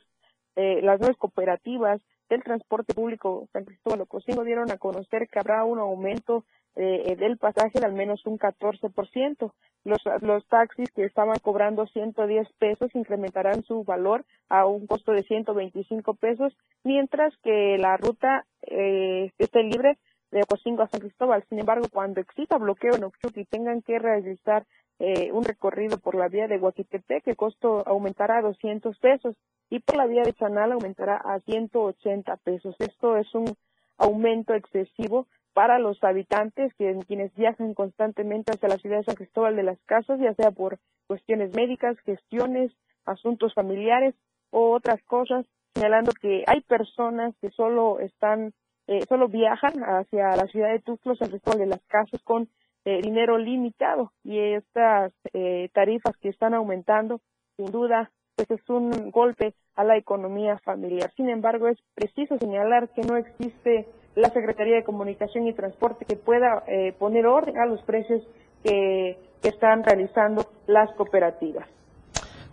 eh, las nueve cooperativas del transporte público San Cristóbal Ocosingo dieron a conocer que habrá un aumento eh, del pasaje de al menos un 14%. Los, los taxis que estaban cobrando 110 pesos incrementarán su valor a un costo de 125 pesos, mientras que la ruta eh, esté libre de Ocosingo a San Cristóbal. Sin embargo, cuando exista bloqueo en Ochuc y tengan que realizar eh, un recorrido por la vía de Huaquitepec, el costo aumentará a 200 pesos y por la vía de Chanal aumentará a 180 pesos. Esto es un aumento excesivo para los habitantes que, quienes viajan constantemente hacia la ciudad de San Cristóbal de las Casas, ya sea por cuestiones médicas, gestiones, asuntos familiares o otras cosas, señalando que hay personas que solo están, eh, solo viajan hacia la ciudad de Tuxtla, San Cristóbal de las Casas con eh, dinero limitado y estas eh, tarifas que están aumentando, sin duda, pues es un golpe a la economía familiar. Sin embargo, es preciso señalar que no existe la Secretaría de Comunicación y Transporte que pueda eh, poner orden a los precios que, que están realizando las cooperativas.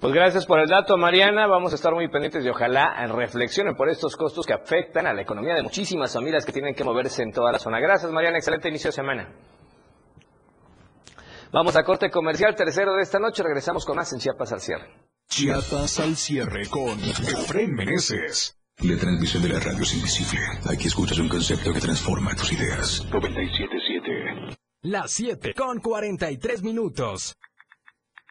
Pues gracias por el dato, Mariana. Vamos a estar muy pendientes y ojalá reflexionen por estos costos que afectan a la economía de muchísimas familias que tienen que moverse en toda la zona. Gracias, Mariana. Excelente inicio de semana. Vamos a corte comercial tercero de esta noche. Regresamos con más en Chiapas al cierre. Chiapas al cierre con Efraín Meneses. La transmisión de la radio es invisible. Aquí escuchas un concepto que transforma tus ideas. 97.7. Las 7 con 43 minutos.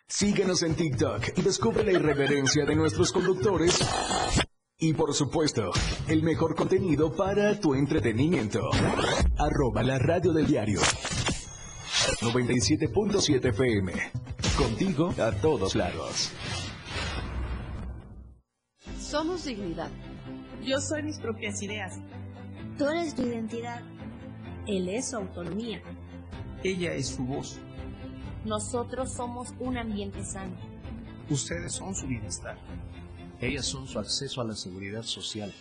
Síguenos en TikTok y descubre la irreverencia de nuestros conductores. Y por supuesto, el mejor contenido para tu entretenimiento. Arroba la radio del diario. 97.7 FM. Contigo a todos lados. Somos dignidad. Yo soy mis propias ideas. Tú eres tu identidad. Él es su autonomía. Ella es su voz. Nosotros somos un ambiente sano. Ustedes son su bienestar. Ellas son su acceso a la seguridad social.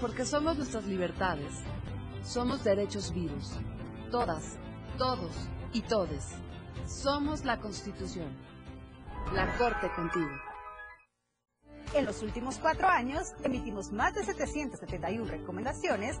Porque somos nuestras libertades. Somos derechos vivos. Todas, todos y todes. Somos la Constitución. La Corte contigo. En los últimos cuatro años emitimos más de 771 recomendaciones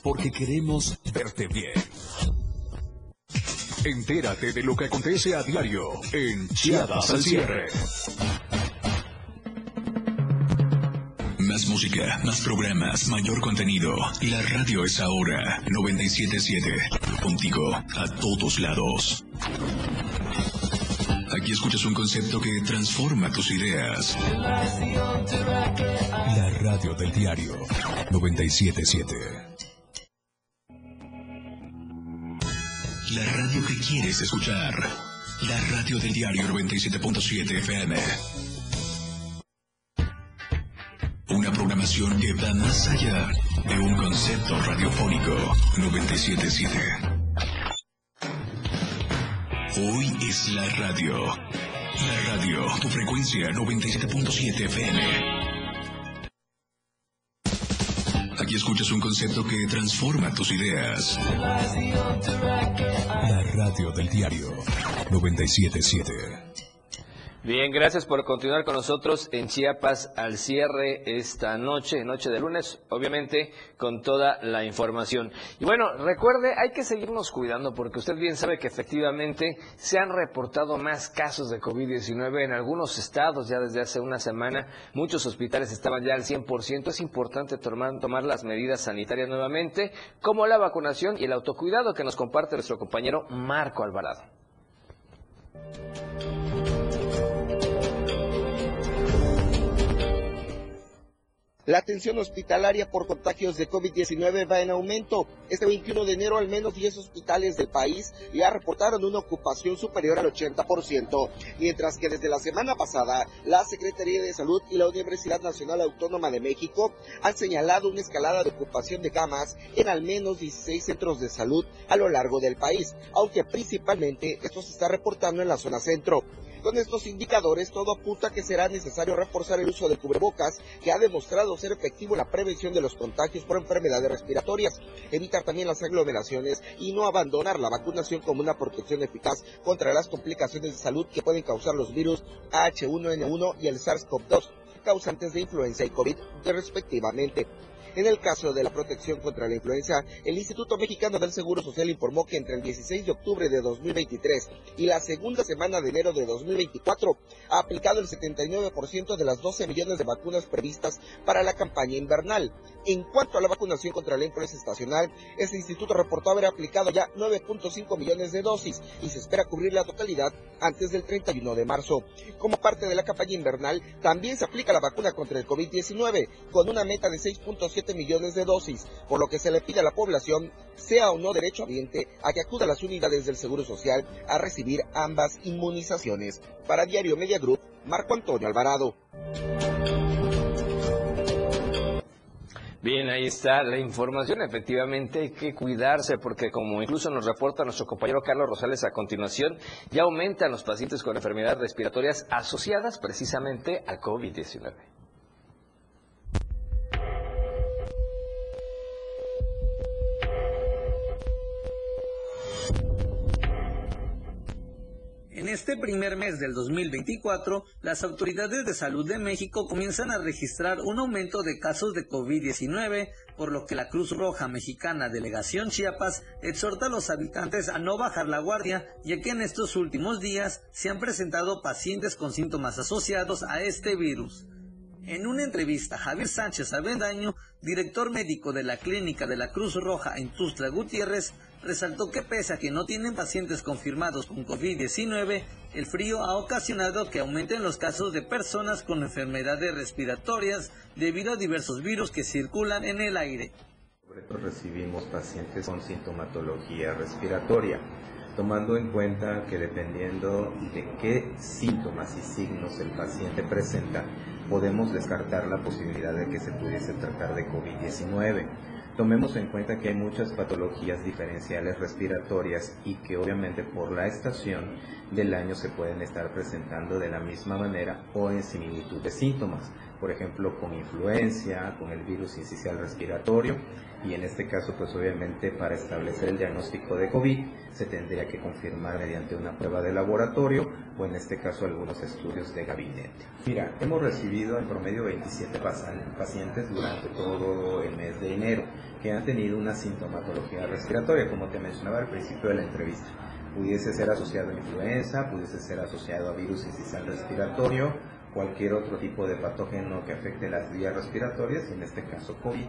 porque queremos verte bien. Entérate de lo que acontece a diario en Chiapas al cierre. Más música, más programas, mayor contenido. La radio es ahora 977. Contigo a todos lados. Aquí escuchas un concepto que transforma tus ideas. La radio del diario 977. La radio que quieres escuchar. La radio del diario 97.7 FM. Una programación que va más allá de un concepto radiofónico 977. Hoy es la radio. La radio, tu frecuencia 97.7 FM. Aquí escuchas un concepto que transforma tus ideas. La radio del diario 977. Bien, gracias por continuar con nosotros en Chiapas al cierre esta noche, noche de lunes, obviamente con toda la información. Y bueno, recuerde, hay que seguirnos cuidando porque usted bien sabe que efectivamente se han reportado más casos de COVID-19 en algunos estados ya desde hace una semana. Muchos hospitales estaban ya al 100%. Es importante tomar, tomar las medidas sanitarias nuevamente, como la vacunación y el autocuidado que nos comparte nuestro compañero Marco Alvarado. La atención hospitalaria por contagios de COVID-19 va en aumento. Este 21 de enero al menos 10 hospitales del país ya reportaron una ocupación superior al 80%, mientras que desde la semana pasada la Secretaría de Salud y la Universidad Nacional Autónoma de México han señalado una escalada de ocupación de camas en al menos 16 centros de salud a lo largo del país, aunque principalmente esto se está reportando en la zona centro. Con estos indicadores, todo apunta que será necesario reforzar el uso de cubrebocas, que ha demostrado ser efectivo en la prevención de los contagios por enfermedades respiratorias, evitar también las aglomeraciones y no abandonar la vacunación como una protección eficaz contra las complicaciones de salud que pueden causar los virus H1N1 y el SARS-CoV-2 causantes de influenza y COVID respectivamente. En el caso de la protección contra la influenza, el Instituto Mexicano del Seguro Social informó que entre el 16 de octubre de 2023 y la segunda semana de enero de 2024 ha aplicado el 79% de las 12 millones de vacunas previstas para la campaña invernal. En cuanto a la vacunación contra la influenza estacional, este instituto reportó haber aplicado ya 9.5 millones de dosis y se espera cubrir la totalidad antes del 31 de marzo. Como parte de la campaña invernal, también se aplica la vacuna contra el COVID-19 con una meta de 6.7 millones de dosis, por lo que se le pide a la población, sea o no derecho ambiente, a que acuda a las unidades del Seguro Social a recibir ambas inmunizaciones. Para Diario Media Group, Marco Antonio Alvarado. Bien, ahí está la información. Efectivamente hay que cuidarse porque como incluso nos reporta nuestro compañero Carlos Rosales a continuación, ya aumentan los pacientes con enfermedades respiratorias asociadas precisamente al COVID-19. Este primer mes del 2024, las autoridades de salud de México comienzan a registrar un aumento de casos de COVID-19, por lo que la Cruz Roja Mexicana Delegación Chiapas exhorta a los habitantes a no bajar la guardia, ya que en estos últimos días se han presentado pacientes con síntomas asociados a este virus. En una entrevista, Javier Sánchez Avendaño, director médico de la Clínica de la Cruz Roja en Tustla Gutiérrez, resaltó que pese a que no tienen pacientes confirmados con COVID-19, el frío ha ocasionado que aumenten los casos de personas con enfermedades respiratorias debido a diversos virus que circulan en el aire. Recibimos pacientes con sintomatología respiratoria, tomando en cuenta que dependiendo de qué síntomas y signos el paciente presenta, podemos descartar la posibilidad de que se pudiese tratar de COVID-19. Tomemos en cuenta que hay muchas patologías diferenciales respiratorias y que obviamente por la estación del año se pueden estar presentando de la misma manera o en similitud de síntomas por ejemplo con influencia, con el virus incisional respiratorio y en este caso pues obviamente para establecer el diagnóstico de COVID se tendría que confirmar mediante una prueba de laboratorio o en este caso algunos estudios de gabinete. Mira, hemos recibido en promedio 27 pacientes durante todo el mes de enero que han tenido una sintomatología respiratoria, como te mencionaba al principio de la entrevista. Pudiese ser asociado a influenza, pudiese ser asociado a virus incisional respiratorio, cualquier otro tipo de patógeno que afecte las vías respiratorias, en este caso COVID.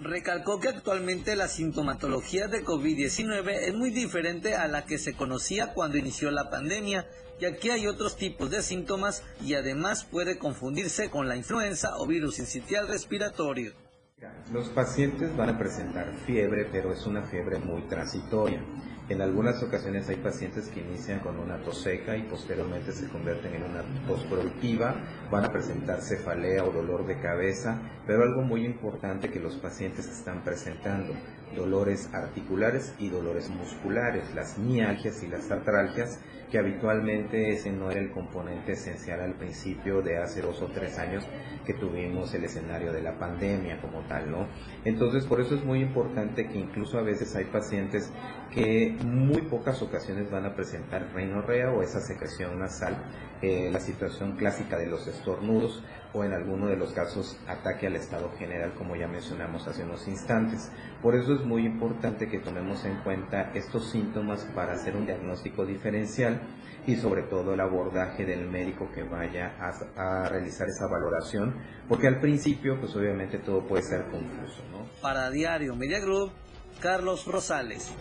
Recalcó que actualmente la sintomatología de COVID-19 es muy diferente a la que se conocía cuando inició la pandemia, ya que hay otros tipos de síntomas y además puede confundirse con la influenza o virus incitial respiratorio. Los pacientes van a presentar fiebre, pero es una fiebre muy transitoria En algunas ocasiones hay pacientes que inician con una tos seca y posteriormente se convierten en una tos productiva, van a presentar cefalea o dolor de cabeza, pero algo muy importante que los pacientes están presentando, dolores articulares y dolores musculares, las mialgias y las artralgias, que habitualmente ese no era el componente esencial al principio de hace dos o tres años que tuvimos el escenario de la pandemia como tal, ¿no? Entonces, por eso es muy importante que incluso a veces hay pacientes que muy pocas ocasiones van a presentar reinorrea o esa secreción nasal, eh, la situación clásica de los estornudos o en alguno de los casos ataque al estado general como ya mencionamos hace unos instantes. Por eso es muy importante que tomemos en cuenta estos síntomas para hacer un diagnóstico diferencial y sobre todo el abordaje del médico que vaya a, a realizar esa valoración, porque al principio pues obviamente todo puede ser confuso. ¿no? Para Diario Media Group, Carlos Rosales.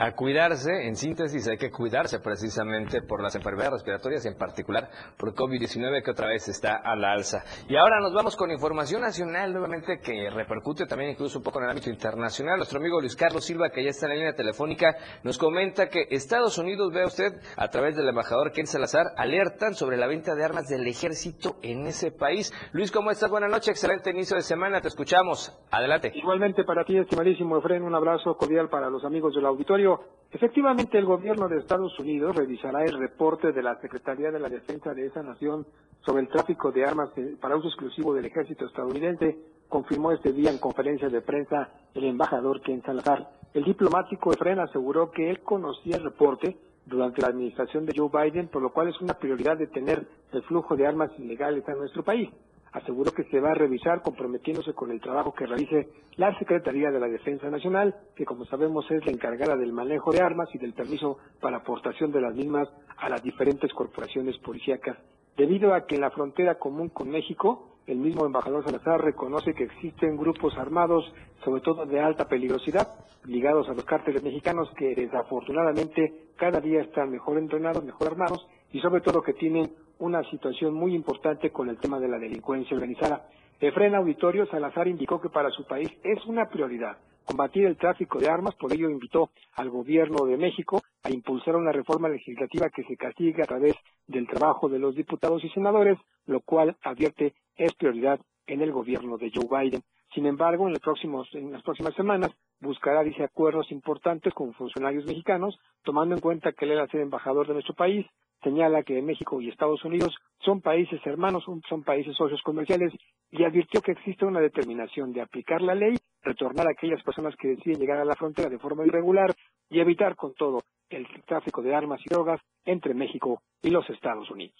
A cuidarse, en síntesis hay que cuidarse precisamente por las enfermedades respiratorias, en particular por COVID-19 que otra vez está a la alza. Y ahora nos vamos con información nacional nuevamente que repercute también incluso un poco en el ámbito internacional. Nuestro amigo Luis Carlos Silva, que ya está en la línea telefónica, nos comenta que Estados Unidos, vea usted, a través del embajador Ken Salazar, alertan sobre la venta de armas del ejército en ese país. Luis, ¿cómo estás? Buenas noches, excelente inicio de semana, te escuchamos. Adelante. Igualmente para ti, estimadísimo Efren, un abrazo cordial para los amigos del auditorio. Efectivamente, el gobierno de Estados Unidos revisará el reporte de la Secretaría de la Defensa de esa nación sobre el tráfico de armas para uso exclusivo del ejército estadounidense, confirmó este día en conferencia de prensa el embajador Ken Salazar. El diplomático Efren aseguró que él conocía el reporte durante la administración de Joe Biden, por lo cual es una prioridad detener el flujo de armas ilegales a nuestro país aseguró que se va a revisar comprometiéndose con el trabajo que realice la Secretaría de la Defensa Nacional, que como sabemos es la encargada del manejo de armas y del permiso para aportación de las mismas a las diferentes corporaciones policíacas. Debido a que en la frontera común con México, el mismo embajador Salazar reconoce que existen grupos armados, sobre todo de alta peligrosidad, ligados a los cárteles mexicanos que desafortunadamente cada día están mejor entrenados, mejor armados y sobre todo que tienen una situación muy importante con el tema de la delincuencia organizada. Efren Auditorio Salazar indicó que para su país es una prioridad combatir el tráfico de armas, por ello invitó al gobierno de México a impulsar una reforma legislativa que se castigue a través del trabajo de los diputados y senadores, lo cual advierte es prioridad en el gobierno de Joe Biden. Sin embargo, en, próximos, en las próximas semanas buscará, dice, acuerdos importantes con funcionarios mexicanos, tomando en cuenta que él era ser embajador de nuestro país, señala que México y Estados Unidos son países hermanos, son países socios comerciales y advirtió que existe una determinación de aplicar la ley, retornar a aquellas personas que deciden llegar a la frontera de forma irregular y evitar con todo el tráfico de armas y drogas entre México y los Estados Unidos.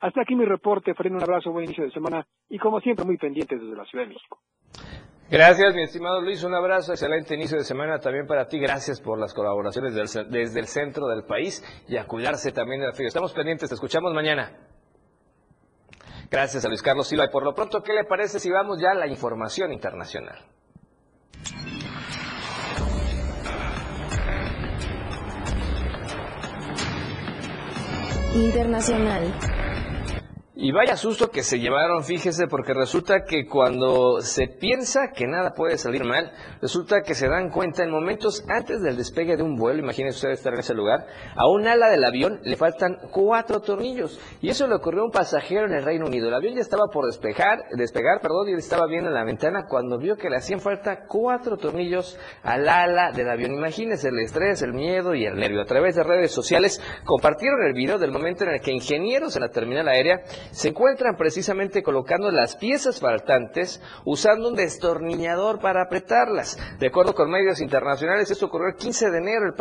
Hasta aquí mi reporte, Freno, un abrazo, buen inicio de semana y como siempre muy pendientes desde la Ciudad de México. Gracias, mi estimado Luis. Un abrazo, excelente inicio de semana también para ti. Gracias por las colaboraciones desde el centro del país y a cuidarse también de la frío. Estamos pendientes, te escuchamos mañana. Gracias a Luis Carlos Silva. Y por lo pronto, ¿qué le parece si vamos ya a la información internacional? Internacional. Y vaya susto que se llevaron, fíjese, porque resulta que cuando se piensa que nada puede salir mal, resulta que se dan cuenta en momentos antes del despegue de un vuelo, imagínense ustedes estar en ese lugar, a un ala del avión le faltan cuatro tornillos. Y eso le ocurrió a un pasajero en el Reino Unido. El avión ya estaba por despegar, despegar, perdón, y él estaba viendo en la ventana cuando vio que le hacían falta cuatro tornillos al ala del avión. Imagínense el estrés, el miedo y el nervio. A través de redes sociales compartieron el video del momento en el que ingenieros en la terminal aérea se encuentran precisamente colocando las piezas faltantes usando un destornillador para apretarlas. De acuerdo con medios internacionales, esto ocurrió el 15 de enero. El,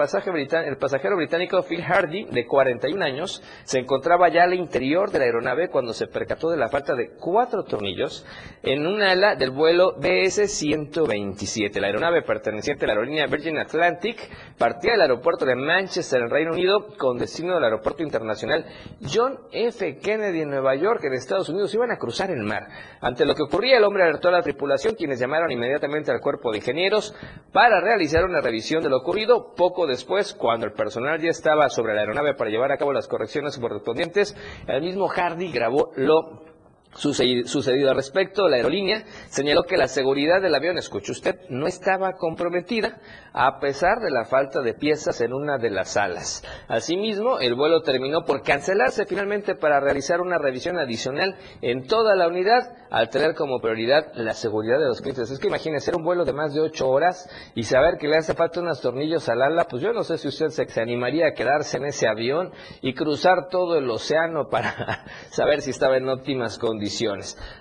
el pasajero británico Phil Hardy, de 41 años, se encontraba ya al interior de la aeronave cuando se percató de la falta de cuatro tornillos en un ala del vuelo BS-127. La aeronave perteneciente a la aerolínea Virgin Atlantic partía del aeropuerto de Manchester, en Reino Unido, con destino al aeropuerto internacional John F. Kennedy en Nueva York, en Estados Unidos, iban a cruzar el mar. Ante lo que ocurría, el hombre alertó a la tripulación, quienes llamaron inmediatamente al cuerpo de ingenieros para realizar una revisión de lo ocurrido. Poco después, cuando el personal ya estaba sobre la aeronave para llevar a cabo las correcciones correspondientes, el mismo Hardy grabó lo sucedido al respecto, la aerolínea señaló que la seguridad del avión, escuche usted, no estaba comprometida a pesar de la falta de piezas en una de las salas. Asimismo, el vuelo terminó por cancelarse finalmente para realizar una revisión adicional en toda la unidad, al tener como prioridad la seguridad de los clientes. Es que imagínese, ser un vuelo de más de ocho horas y saber que le hace falta unos tornillos al ala, pues yo no sé si usted se, animaría a quedarse en ese avión y cruzar todo el océano para saber si estaba en óptimas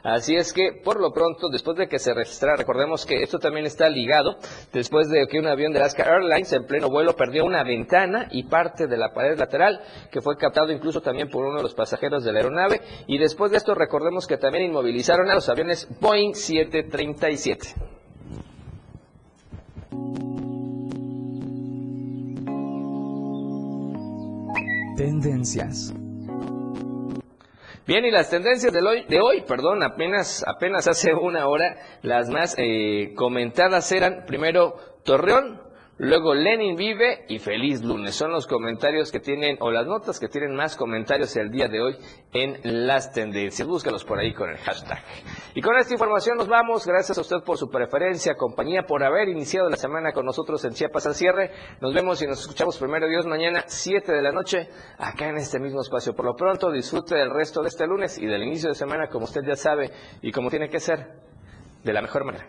Así es que, por lo pronto, después de que se registrara, recordemos que esto también está ligado, después de que un avión de Alaska Airlines en pleno vuelo perdió una ventana y parte de la pared lateral, que fue captado incluso también por uno de los pasajeros de la aeronave. Y después de esto, recordemos que también inmovilizaron a los aviones Boeing 737. Tendencias. Bien, y las tendencias de hoy, de hoy perdón, apenas, apenas hace una hora, las más eh, comentadas eran, primero, Torreón, Luego Lenin vive y feliz lunes. Son los comentarios que tienen, o las notas que tienen más comentarios el día de hoy en las tendencias. Búscalos por ahí con el hashtag. Y con esta información nos vamos. Gracias a usted por su preferencia, compañía, por haber iniciado la semana con nosotros en Chiapas al cierre. Nos vemos y nos escuchamos primero Dios mañana, 7 de la noche, acá en este mismo espacio. Por lo pronto, disfrute del resto de este lunes y del inicio de semana, como usted ya sabe y como tiene que ser, de la mejor manera.